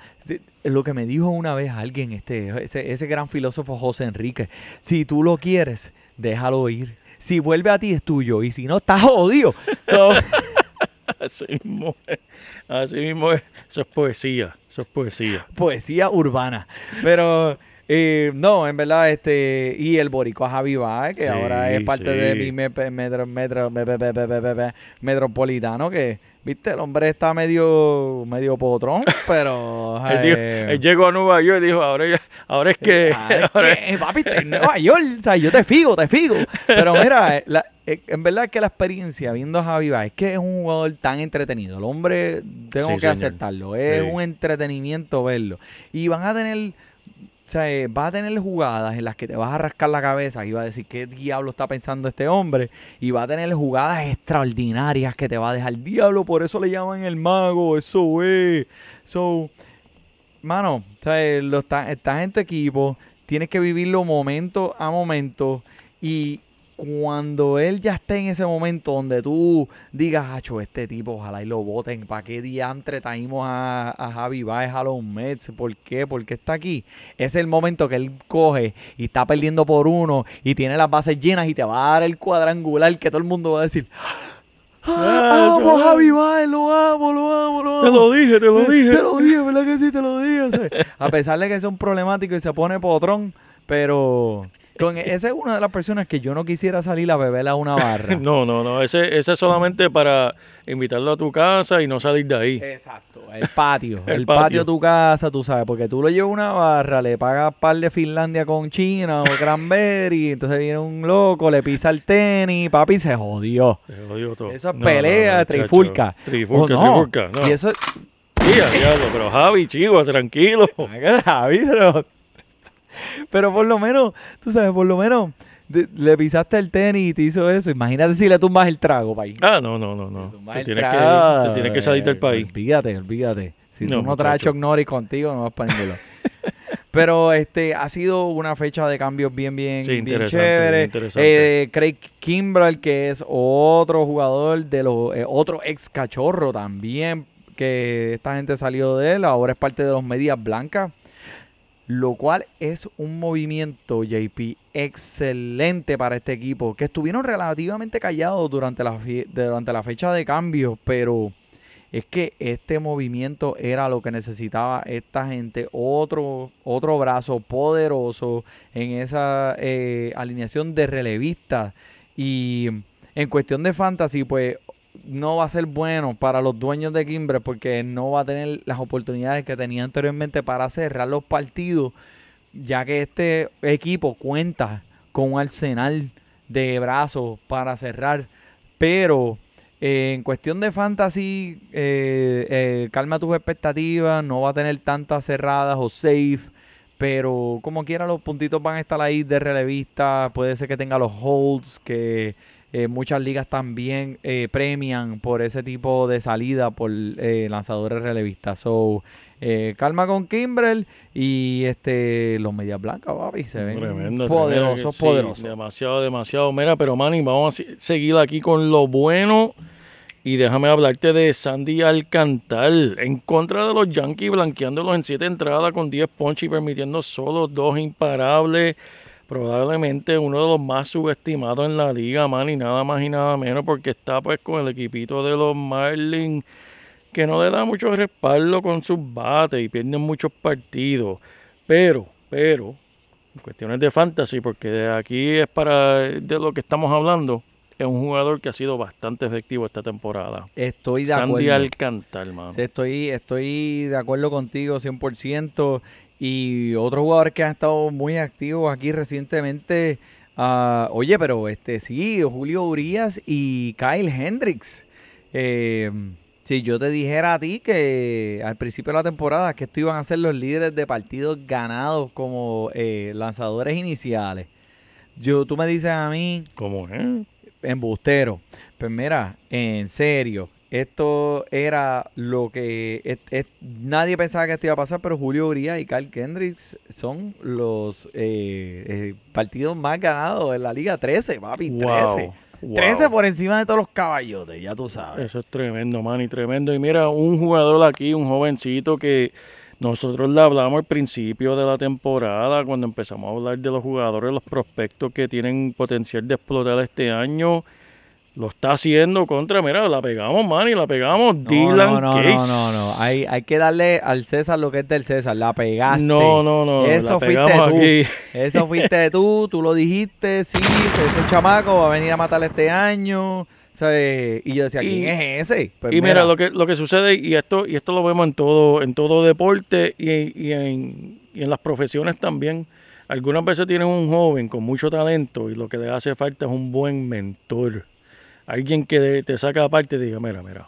lo que me dijo una vez alguien, este, ese, ese gran filósofo José Enrique, si tú lo quieres, déjalo ir. Si vuelve a ti es tuyo y si no, estás jodido. So, Así mismo es. Así mismo es. Eso es poesía. Eso es poesía. poesía urbana. Pero eh, no, en verdad, este, y el boricua Javi Baez, que Sí, ahora es parte de mi me- metro, metro, me- me- me- me- me- me- metropolitano, que, viste, el hombre está medio, medio potrón, pero... Él, dijo- eh, él llegó a Nueva York y dijo, ahora, ya- ahora es que... Ah, es ahora- que, papi, estoy en Nueva York, o sea, yo te figo, te figo. Pero mira, eh, la- eh, en verdad que la experiencia viendo a Javi Baez, es que es un jugador tan entretenido. El hombre, tengo Sí, que señor. aceptarlo, es Sí. un entretenimiento verlo. Y van a tener, o sea, eh, va a tener jugadas en las que te vas a rascar la cabeza y va a decir qué diablo está pensando este hombre. Y va a tener jugadas extraordinarias que te va a dejar diablo, por eso le llaman el mago, eso es. So, mano, sea, eh, lo está- estás en tu equipo, tienes que vivirlo momento a momento y cuando él ya esté en ese momento donde tú digas, hacho, este tipo, ojalá y lo voten, ¿para qué diantre traímos a, a Javi Baez a los Mets? ¿Por qué? ¿Por qué está aquí? Es el momento que él coge y está perdiendo por uno y tiene las bases llenas y te va a dar el cuadrangular que todo el mundo va a decir, Ah, ¡Amo a Javi Baez! ¡Lo amo, lo amo, lo amo! Te lo dije, te lo dije. Te lo dije, ¿verdad que sí? Te lo dije. o sea, a pesar de que es un problemático y se pone potrón, pero Con esa es una de las personas que yo no quisiera salir a beber a una barra. No, no, no. Ese, ese es solamente para invitarlo a tu casa y no salir de ahí. Exacto, el patio. el, El patio. patio. de tu casa, tú sabes, porque tú lo llevas a una barra, le pagas par de Finlandia con China o cranberry, entonces viene un loco, le pisa el tenis, papi, se jodió. Se jodió todo. Eso es No, pelea, no, no, trifulca. Trifulca, ¿O no? trifulca. No. Y eso es... Sí, a diablo, pero Javi, chico, tranquilo. Javi, pero... Pero por lo menos, tú sabes, por lo menos le pisaste el tenis y te hizo eso. Imagínate si le tumbas el trago, país. Ah, no, no, no, no. Te tienes, que, te tienes que salir del país. Olvídate, olvídate. Si No, tú no traes. Chuck Norris contigo, no vas para ninguno. Pero este ha sido una fecha de cambios bien, bien, Sí, bien chévere. interesante. Eh, Craig Kimbrell, que es otro jugador de los, eh, otro ex cachorro también, que esta gente salió de él, ahora es parte de los Medias Blancas. Lo cual es un movimiento, JP, excelente para este equipo. Que estuvieron relativamente callados durante la, durante la fecha de cambio, pero es que este movimiento era lo que necesitaba esta gente. Otro, otro brazo poderoso en esa eh, alineación de relevistas. Y en cuestión de fantasy, pues no va a ser bueno para los dueños de Kimbre porque no va a tener las oportunidades que tenía anteriormente para cerrar los partidos, ya que este equipo cuenta con un arsenal de brazos para cerrar. Pero eh, en cuestión de fantasy, eh, eh, calma tus expectativas, no va a tener tantas cerradas o safe. Pero como quiera, los puntitos van a estar ahí de relevista. Puede ser que tenga los holds, que eh, muchas ligas también eh, premian por ese tipo de salida por eh, lanzadores relevistas. So, eh, calma con Kimbrel y este los medias blancas, papi, se ven Tremendo, poderosos, tremendo, sí, poderosos. Demasiado, demasiado. Mira, pero Manny, vamos a seguir aquí con lo bueno. Y déjame hablarte de Sandy Alcantar en contra de los Yankees, blanqueándolos en siete entradas con 10 ponches y permitiendo solo dos imparables. Probablemente uno de los más subestimados en la liga, Manny, nada más y nada menos, porque está pues con el equipito de los Marlins que no le da mucho respaldo con sus bates y pierden muchos partidos. Pero, pero, en cuestiones de fantasy, porque de aquí es para de lo que estamos hablando, es un jugador que ha sido bastante efectivo esta temporada. Estoy de Sandy acuerdo. Alcantar, mano. Sí, estoy, estoy de acuerdo contigo 100%. Y otros jugadores que han estado muy activos aquí recientemente. ah, oye, pero este sí, Julio Urias y Kyle Hendricks. Eh, si yo te dijera a ti que al principio de la temporada que estos iban a ser los líderes de partidos ganados como eh, lanzadores iniciales. Yo, tú me dices a mí, ¿Cómo es? embustero. Pues mira, en serio, esto era lo que es- es- nadie pensaba que esto iba a pasar, pero Julio Urias y Carl Kendricks son los eh, eh, partidos más ganados en la liga 13, papi, 13. Wow, wow. 13 por encima de todos los caballotes, ya tú sabes. Eso es tremendo, Manny, tremendo. Y mira, un jugador aquí, un jovencito que nosotros le hablamos al principio de la temporada, cuando empezamos a hablar de los jugadores, los prospectos que tienen potencial de explotar este año. Lo está haciendo contra, mira, la pegamos, Manny, la pegamos. No, Dylan no, no, no, Case. no, no. Hay, hay que darle al César lo que es del César. La pegaste. No, no, no, Eso la fuiste tú. aquí. Eso fuiste tú, tú lo dijiste, sí, ese chamaco va a venir a matar este año. ¿sabes? Y yo decía, ¿quién Y- es ese? Pues y mira, lo que lo que sucede y esto y esto lo vemos en todo en todo deporte y, y en, y en las profesiones también. Algunas veces tienes un joven con mucho talento y lo que le hace falta es un buen mentor. Alguien que te saca aparte diga, mira, mira,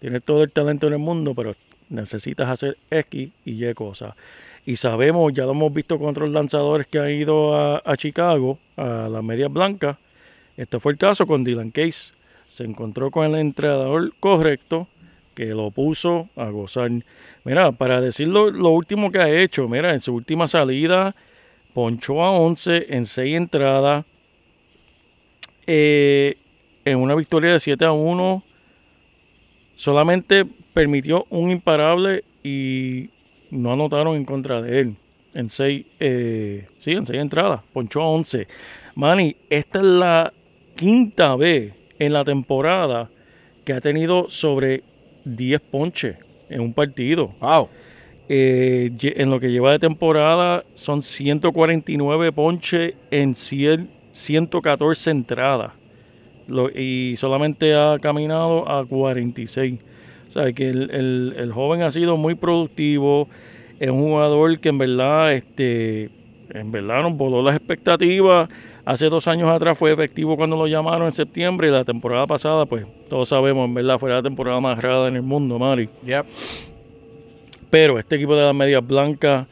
tienes todo el talento en el mundo, pero necesitas hacer X y Y cosas. Y sabemos, ya lo hemos visto con otros lanzadores que han ido a, a Chicago, a las medias blancas. Este fue el caso con Dylan Case. Se encontró con el entrenador correcto que lo puso a gozar. Mira, para decirlo lo último que ha hecho, mira, en su última salida ponchó a 11 en 6 entradas. Eh, en una victoria de 7 a 1, solamente permitió un imparable y no anotaron en contra de él. En 6, sí, en 6 entradas, ponchó a 11. Manny, esta es la quinta vez en la temporada que ha tenido sobre 10 ponches en un partido. Wow. eh, en lo que lleva de temporada son 149 ponches en 100 114 entradas. Lo- y solamente ha caminado a 46. O sea, que el, el- el joven ha sido muy productivo. Es un jugador que en verdad, este, en verdad nos voló las expectativas. Hace dos años atrás fue efectivo cuando lo llamaron en septiembre y la temporada pasada, pues todos sabemos, en verdad, fue la temporada más rara en el mundo, Mari. Yep. Pero este equipo de las medias blancas,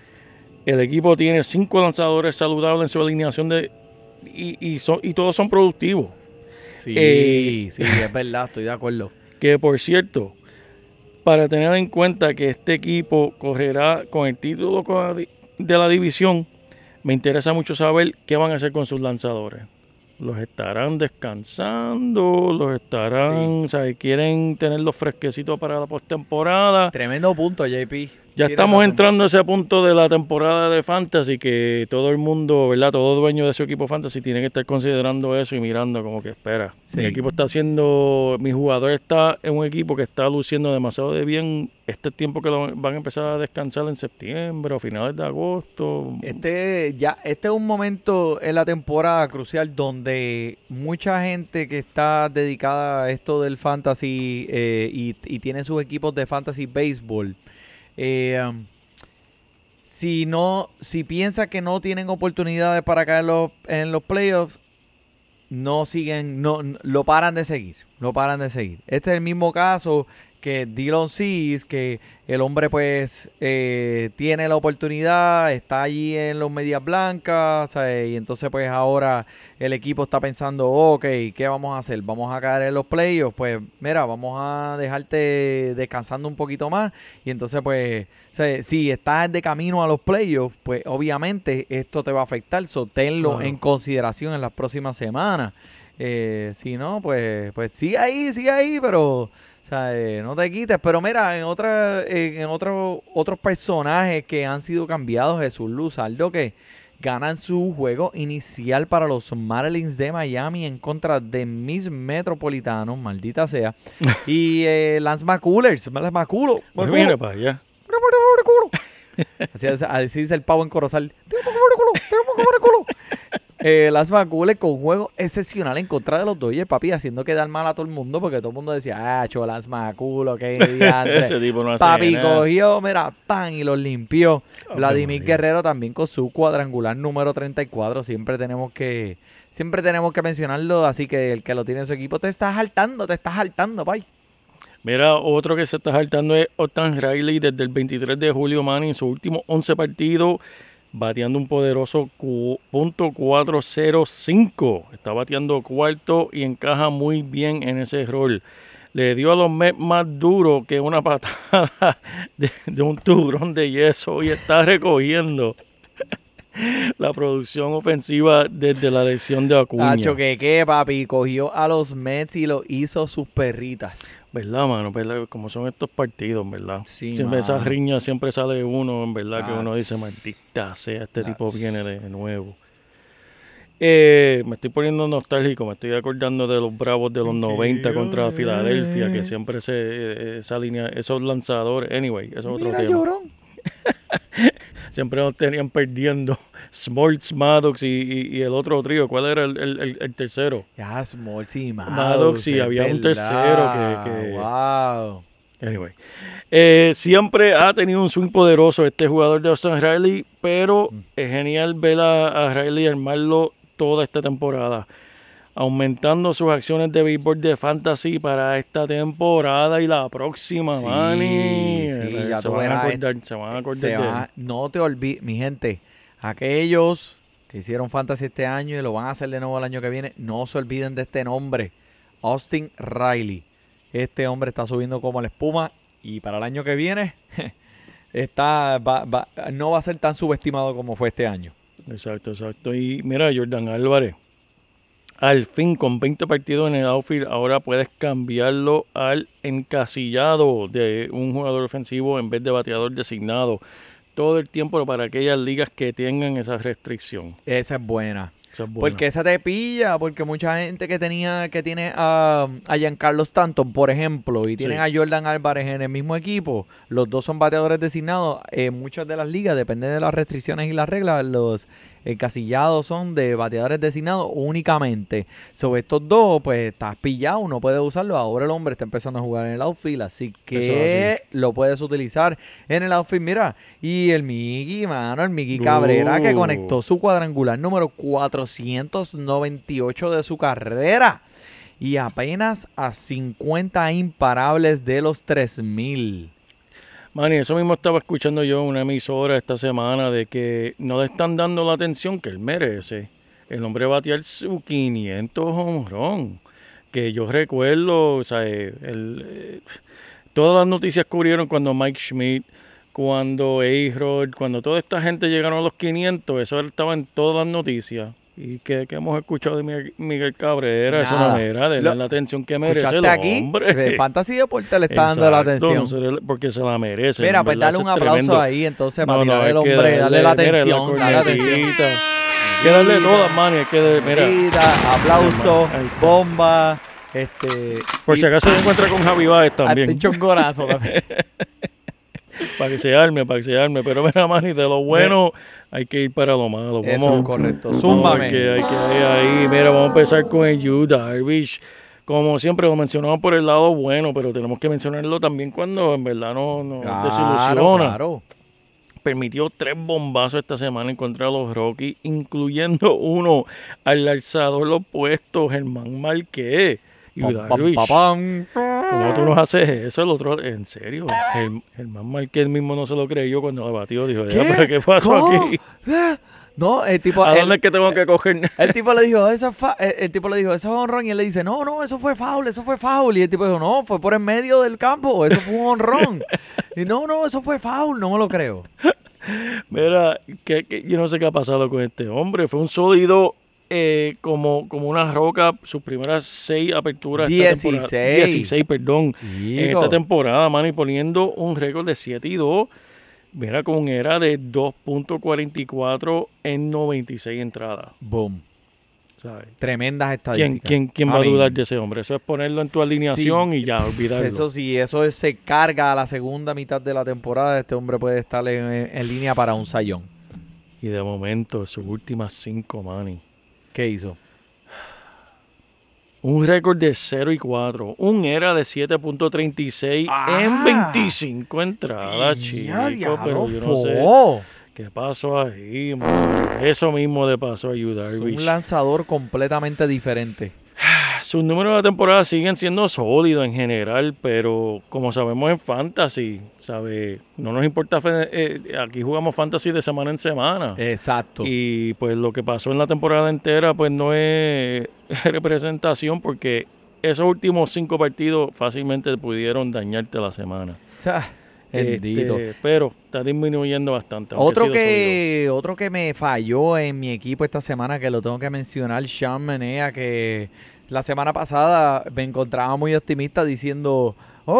el equipo tiene cinco lanzadores saludables en su alineación de y, y, son, y todos son productivos. Sí, Eh, sí, es verdad, estoy de acuerdo. Que por cierto, para tener en cuenta que este equipo correrá con el título de la división, me interesa mucho saber qué van a hacer con sus lanzadores. Los estarán descansando, los estarán, o sea, quieren tenerlos fresquecitos para la postemporada. Tremendo punto, JP. Ya estamos entrando a ese punto de la temporada de Fantasy que todo el mundo, ¿verdad? Todo dueño de su equipo Fantasy tiene que estar considerando eso y mirando como que espera. Sí. Mi equipo está haciendo, mi jugador está en un equipo que está luciendo demasiado de bien. Este tiempo que lo van a empezar a descansar en septiembre o finales de agosto. Este, ya, este es un momento en la temporada crucial donde mucha gente que está dedicada a esto del fantasy eh, y, y tiene sus equipos de fantasy baseball, eh, um, si no, si piensa que no tienen oportunidades para caer los, en los playoffs, no siguen, no, no- lo paran de seguir, lo paran de seguir. Este es el mismo caso que Dylan Seas, que el hombre pues eh, tiene la oportunidad, está allí en los medias blancas, ¿sabes? y entonces pues ahora el equipo está pensando, ok, ¿qué vamos a hacer? ¿Vamos a caer en los playoffs? Pues mira, vamos a dejarte descansando un poquito más y entonces pues si estás de camino a los playoffs, pues obviamente esto te va a afectar, so tenlo en consideración en las próximas semanas. Eh, si no, pues, pues sigue ahí, sigue ahí, pero o sea, eh, no te quites. Pero mira, en otra, en, en otro, otros personajes que han sido cambiados, Jesús Luzardo, que ganan su juego inicial para los Marlins de Miami en contra de mis metropolitanos, maldita sea. y eh, Lance McCullers, Lance McCullough, Pues mira para allá. Así, así dice el pavo en Corozal. Eh, Las Macules con un juego excepcional en contra de los Dodgers, papi, haciendo quedar mal a todo el mundo porque todo el mundo decía, ah, cho, Las Maculo, qué diantre". Ese tipo no hace Papi nada. cogió, mira, pan y los limpió. Vladimir. Guerrero también con su cuadrangular número 34. Siempre tenemos que siempre tenemos que mencionarlo, así que el que lo tiene en su equipo te está saltando, te está saltando, pay. Mira, otro que se está saltando es Otan Riley desde el 23 de julio, man, en sus últimos 11 partidos, bateando un poderoso cu- punto .405. Está bateando cuarto y encaja muy bien en ese rol. Le dio a los Mets más duro que una patada de, de un tiburón de yeso y está recogiendo la producción ofensiva desde la lesión de Acuña. Tacho, que qué, papi, cogió a los Mets y lo hizo sus perritas. ¿Verdad, mano? ¿Verdad? Como son estos partidos, ¿verdad? Sí, siempre esas riñas, siempre sale uno, en verdad, que uno dice, maldita sea, este tipo viene de nuevo. Eh, me estoy poniendo nostálgico, me estoy acordando de los Bravos de los 90 contra Filadelfia, que siempre se, eh, esa línea, esos lanzadores, anyway, eso es otro Mira, tema. Siempre nos tenían perdiendo Smoltz, Maddox y, y- y el otro trío, ¿cuál era el, el- tercero? Ya, Small, sí, Maddox, sí, es había un tercero que- que- Wow. Anyway. Eh, siempre ha tenido un swing poderoso este jugador de Austin Riley, pero es genial ver a, a Riley armarlo toda esta temporada. Aumentando sus acciones de béisbol de fantasy para esta temporada y la próxima, Sí, Manny. sí, Eh, ya se, van a acordar, se van a acordar Se no te olvides, mi gente, aquellos que hicieron fantasy este año y lo van a hacer de nuevo el año que viene, no se olviden de este nombre, Austin Riley. Este hombre está subiendo como la espuma y para el año que viene está va- va- no va a ser tan subestimado como fue este año. Exacto, exacto. Y mira, Jordan Álvarez, al fin con 20 partidos en el outfield, ahora puedes cambiarlo al encasillado de un jugador ofensivo en vez de bateador designado. Todo el tiempo para aquellas ligas que tengan esa restricción. Esa es buena. Esa es buena. Porque esa te pilla, porque mucha gente que tenía, que tiene a, a Giancarlo Stanton, por ejemplo, y tienen Sí. a Jordan Álvarez en el mismo equipo, los dos son bateadores designados, en muchas de las ligas, depende de las restricciones y las reglas, los encasillados son de bateadores designados únicamente. Sobre estos dos, pues estás pillado, no puedes usarlo. Ahora el hombre está empezando a jugar en el outfield, así que lo puedes utilizar en el outfield. Mira, y el Miki, mano, el Miki Cabrera que conectó su cuadrangular número 498 de su carrera. Y apenas a 50 imparables de los 3000. Manny, eso mismo estaba escuchando yo en una emisora esta semana de que no le están dando la atención que él merece. El hombre batear su 500 hombrón. Que yo recuerdo, o sea, eh, el, eh, todas las noticias cubrieron cuando Mike Schmidt, cuando A-Rod, cuando toda esta gente llegaron a los 500, eso estaba en todas las noticias. Y que, que hemos escuchado de Miguel- Cabrera, esa Nada. manera de la atención que merece el ¿Escuchaste aquí? hombre. De Fantasy Deporte le está dando la atención. no porque se la merece. Mira, pues dale un eso aplauso tremendo. ahí entonces para No, no, que hombre, darle la mira, atención. Darle la. Hay que darle todas, man. Hay que, de- mira, Mira, aplauso, bomba, este... por y- si acaso se encuentra con Javi hasta también. un chongonazo también. para que se arme, para que se arme. Pero mira, man, y de lo bueno hay que ir para lo malo. Eso Vamos, es correcto. vamos, Zúmbame. hay que, hay que ir ahí. Mira, vamos a empezar con el Yu Darvish. Como siempre lo mencionamos por el lado bueno, pero tenemos que mencionarlo también cuando en verdad no nos Claro, desilusiona. claro. permitió tres bombazos esta semana en contra de los Rockies, incluyendo uno al alzador opuesto, Germán Marquez. Y Pam, Darvish, pam, pam. ¿Cómo tú nos haces eso? El otro, en serio, Germ- Germán Marquez mismo no se lo creyó cuando lo batió. Dijo, "Ya, ¿pero qué pasó ¿Cómo? aquí? ¿Eh? No, el tipo, ¿A el, dónde es que tengo que coger? el tipo le dijo, eso es fa- el, el tipo le dijo, eso es honrón y él le dice, no, no, eso fue foul, eso fue foul y el tipo dijo, no, fue por en medio del campo, eso fue un honrón. y no, no, eso fue foul, no me lo creo. Mira, que, que- yo no sé qué ha pasado con este hombre. Fue un sólido eh, como, como una roca sus primeras seis aperturas. esta temporada. 16. 16, perdón. en esta temporada, mano, y poniendo un récord de 7 y 2. Mira, con era de 2.44 en 96 entradas. Boom. ¿sabes? Tremendas ¿Quién, estadísticas. quién, quién va a dudar de ese hombre? Eso es ponerlo en tu alineación y ya, olvidarlo. Eso sí, eso se carga a la segunda mitad de la temporada. Este hombre puede estar en, en línea para un sayón. Y de momento, sus últimas 5, mani. ¿Qué hizo? Un récord de 0 y 4. Un era de 7.36 Ah. en 25 entradas, Ya, chico. Pero yo no sé qué pasó ahí, man. Eso mismo le pasó a fo. ayudar. Un lanzador completamente diferente. Sus números de la temporada siguen siendo sólidos en general, pero como sabemos en Fantasy, ¿sabe? No nos importa, eh, aquí jugamos Fantasy de semana en semana. Exacto. Y pues lo que pasó en la temporada entera, pues no es representación porque esos últimos cinco partidos fácilmente pudieron dañarte la semana. O sea. Este, pero está disminuyendo bastante. Otro que, otro que me falló en mi equipo esta semana, que lo tengo que mencionar, Sean Menea, que la semana pasada me encontraba muy optimista diciendo,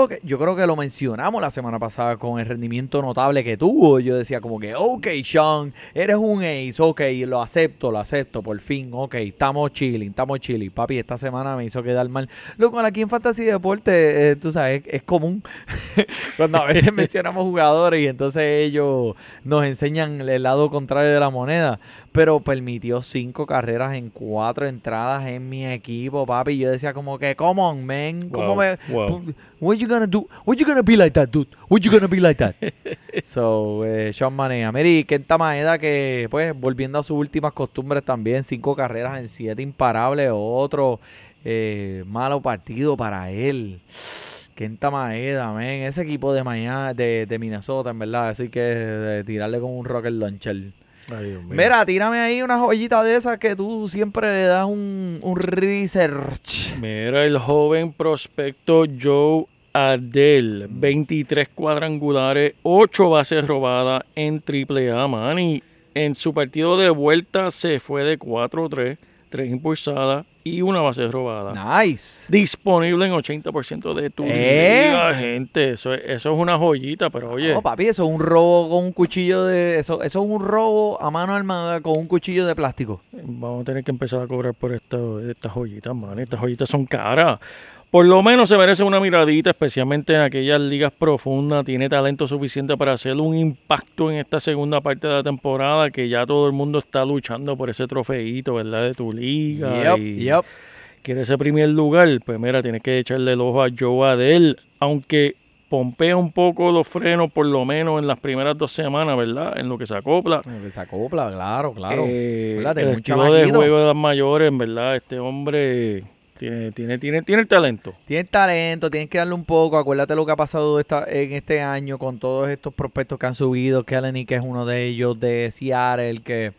que- yo creo que lo mencionamos la semana pasada con el rendimiento notable que tuvo. Yo decía como que, ok, Sean, eres un ace, ok, lo acepto, lo acepto, por fin, ok, estamos chilling, estamos chilling. Papi, esta semana me hizo quedar mal. Lo cual aquí en Fantasy Deporte, eh, tú sabes, es, es común. Cuando a veces mencionamos jugadores y entonces ellos nos enseñan el lado contrario de la moneda. Pero permitió cinco carreras en cuatro entradas en mi equipo, papi. Yo decía como que, come on, man. ¿Cómo Wow, me, wow. What you gonna do? What you gonna be like that, dude? What you gonna be like that? so, eh, Sean Manea. Mary, Kenta Maeda que, pues, volviendo a sus últimas costumbres también, cinco carreras en siete imparables, otro eh, malo partido para él. Kenta Maeda, man, ese equipo de Miami, de, de Minnesota, en verdad, así que de tirarle con un rocket launcher. Ay, Dios mío. Mira, tírame ahí una joyita de esas que tú siempre le das un, un research. Mira, el joven prospecto Joe Adel, 23 cuadrangulares, 8 bases robadas en AAA, man. Y en su partido de vuelta se fue de 4-3, tres impulsadas y una base robada. Nice. Disponible en 80% de tu ¿Eh? liga, gente. Eso, es- eso es una joyita, pero oye. No, papi, eso es un robo con un cuchillo de. Eso, eso es un robo a mano armada con un cuchillo de plástico. Vamos a tener que empezar a cobrar por esto- estas joyitas, man. Estas joyitas son caras. Por lo menos se merece una miradita, especialmente en aquellas ligas profundas. Tiene talento suficiente para hacer un impacto en esta segunda parte de la temporada, que ya todo el mundo está luchando por ese trofeito, ¿verdad? De tu liga. Yep, y yep. quiere ese primer lugar. Pues mira, tienes que echarle el ojo a Joe Adel, aunque pompea un poco los frenos, por lo menos en las primeras dos semanas, ¿verdad? En lo que se acopla. Como que Se acopla, claro, claro. Eh, el estilo de juego de las mayores, en verdad, este hombre tiene, tiene, tiene, tiene el talento. Tienes talento, tienes que darle un poco. Acuérdate lo que ha pasado en este año con todos estos prospectos que han subido. Kelleny, que es uno de ellos, de Seattle, que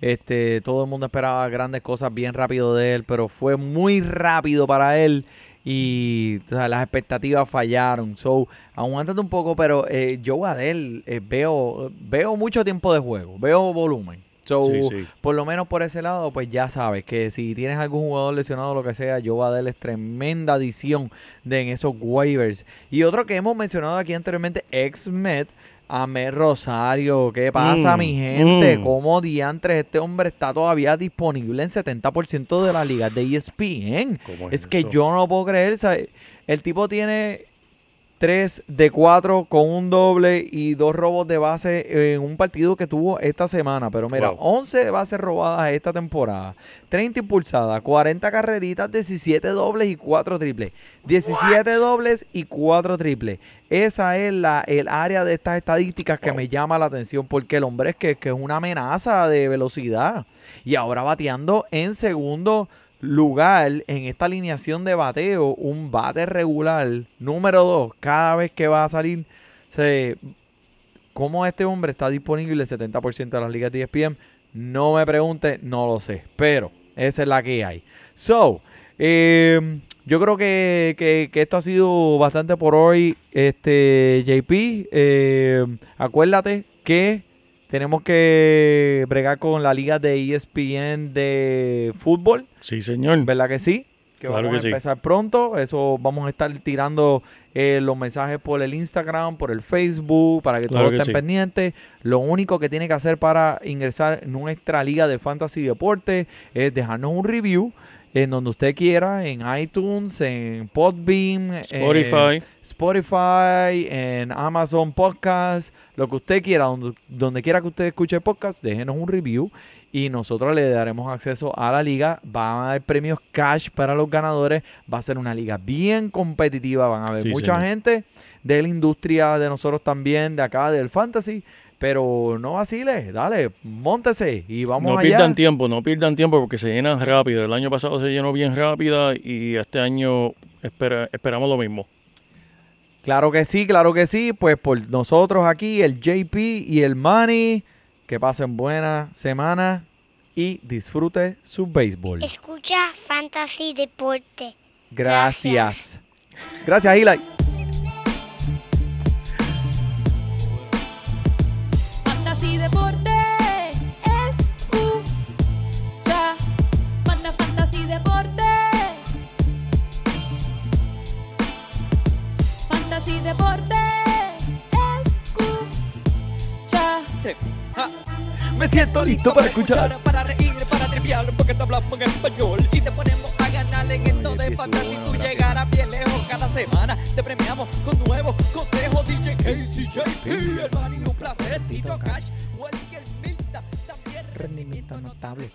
este, todo el mundo esperaba grandes cosas bien rápido de él, pero fue muy rápido para él y las expectativas fallaron. So, aguántate un poco, pero eh, yo Adel eh, veo, veo mucho tiempo de juego, veo volumen. So, Sí, sí. por lo menos por ese lado, pues ya sabes que si tienes algún jugador lesionado o lo que sea, Joe Adel es tremenda adición de en esos waivers. Y otro que hemos mencionado aquí anteriormente, ex-Met, Ahmed Rosario. ¿Qué pasa, Mm, mi gente? mm. ¿Cómo diantres este hombre está todavía disponible en 70% de las ligas de ESPN? ¿Cómo Es es que yo no puedo creer. ¿sabes? El tipo tiene 3 de 4 con un doble y dos robos de base en un partido que tuvo esta semana. Pero mira, Wow. 11 bases robadas esta temporada, 30 impulsadas, 40 carreritas, 17 dobles y 4 triples. 17 dobles y 4 triples. Esa es la, el área de estas estadísticas que Wow. me llama la atención porque el hombre es que, que es una amenaza de velocidad. Y ahora bateando en segundo lugar en esta alineación de bateo, un bate regular número 2 cada vez que va a salir. Se, ¿Cómo este hombre está disponible el 70% de las ligas de ESPN? No me pregunte, no lo sé. Pero esa es la que hay. So, eh, yo creo que, que- que esto ha sido bastante por hoy. Este, JP, eh, acuérdate que tenemos que bregar con la liga de ESPN de fútbol. Sí, señor. ¿Verdad que sí? Que Claro vamos que a sí. empezar pronto. Eso vamos a estar tirando eh, los mensajes por el Instagram, por el Facebook, para que Claro todos que estén sí. pendientes. Lo único que tiene que hacer para ingresar en nuestra liga de fantasy deporte es dejarnos un review en donde usted quiera, en iTunes, en Podbeam, en Spotify. Spotify, en Amazon Podcast, lo que usted quiera, donde, donde quiera que usted escuche podcast, déjenos un review y nosotros le daremos acceso a la liga. Van a haber premios cash para los ganadores. Va a ser una liga bien competitiva. Van a haber Sí, mucha señor. gente de la industria de nosotros también, de acá del fantasy. Pero no vacile, dale, móntese y vamos no allá. pierdan tiempo, no pierdan tiempo porque se llenan rápido. El año pasado se llenó bien rápida y este año espera- esperamos lo mismo. Claro que sí, claro que sí. Pues por nosotros aquí, el JP y el Manny, que pasen buena semana y disfrute su béisbol. Escucha Fantasy Deporte. Gracias. Gracias, Eli. Fantasy Deporte. Deporte. Escucha. Sí. Ja. Me siento listo para escuchar. Para reír, para triviar, porque te hablamos en español y te ponemos a ganar en esto de fantasy. Tú llegarás bien lejos cada semana. Te premiamos con nuevos consejos. DJ Casey, JP, hermano, y un placer. Tito Cash, Welker Milta, también rendimiento notable.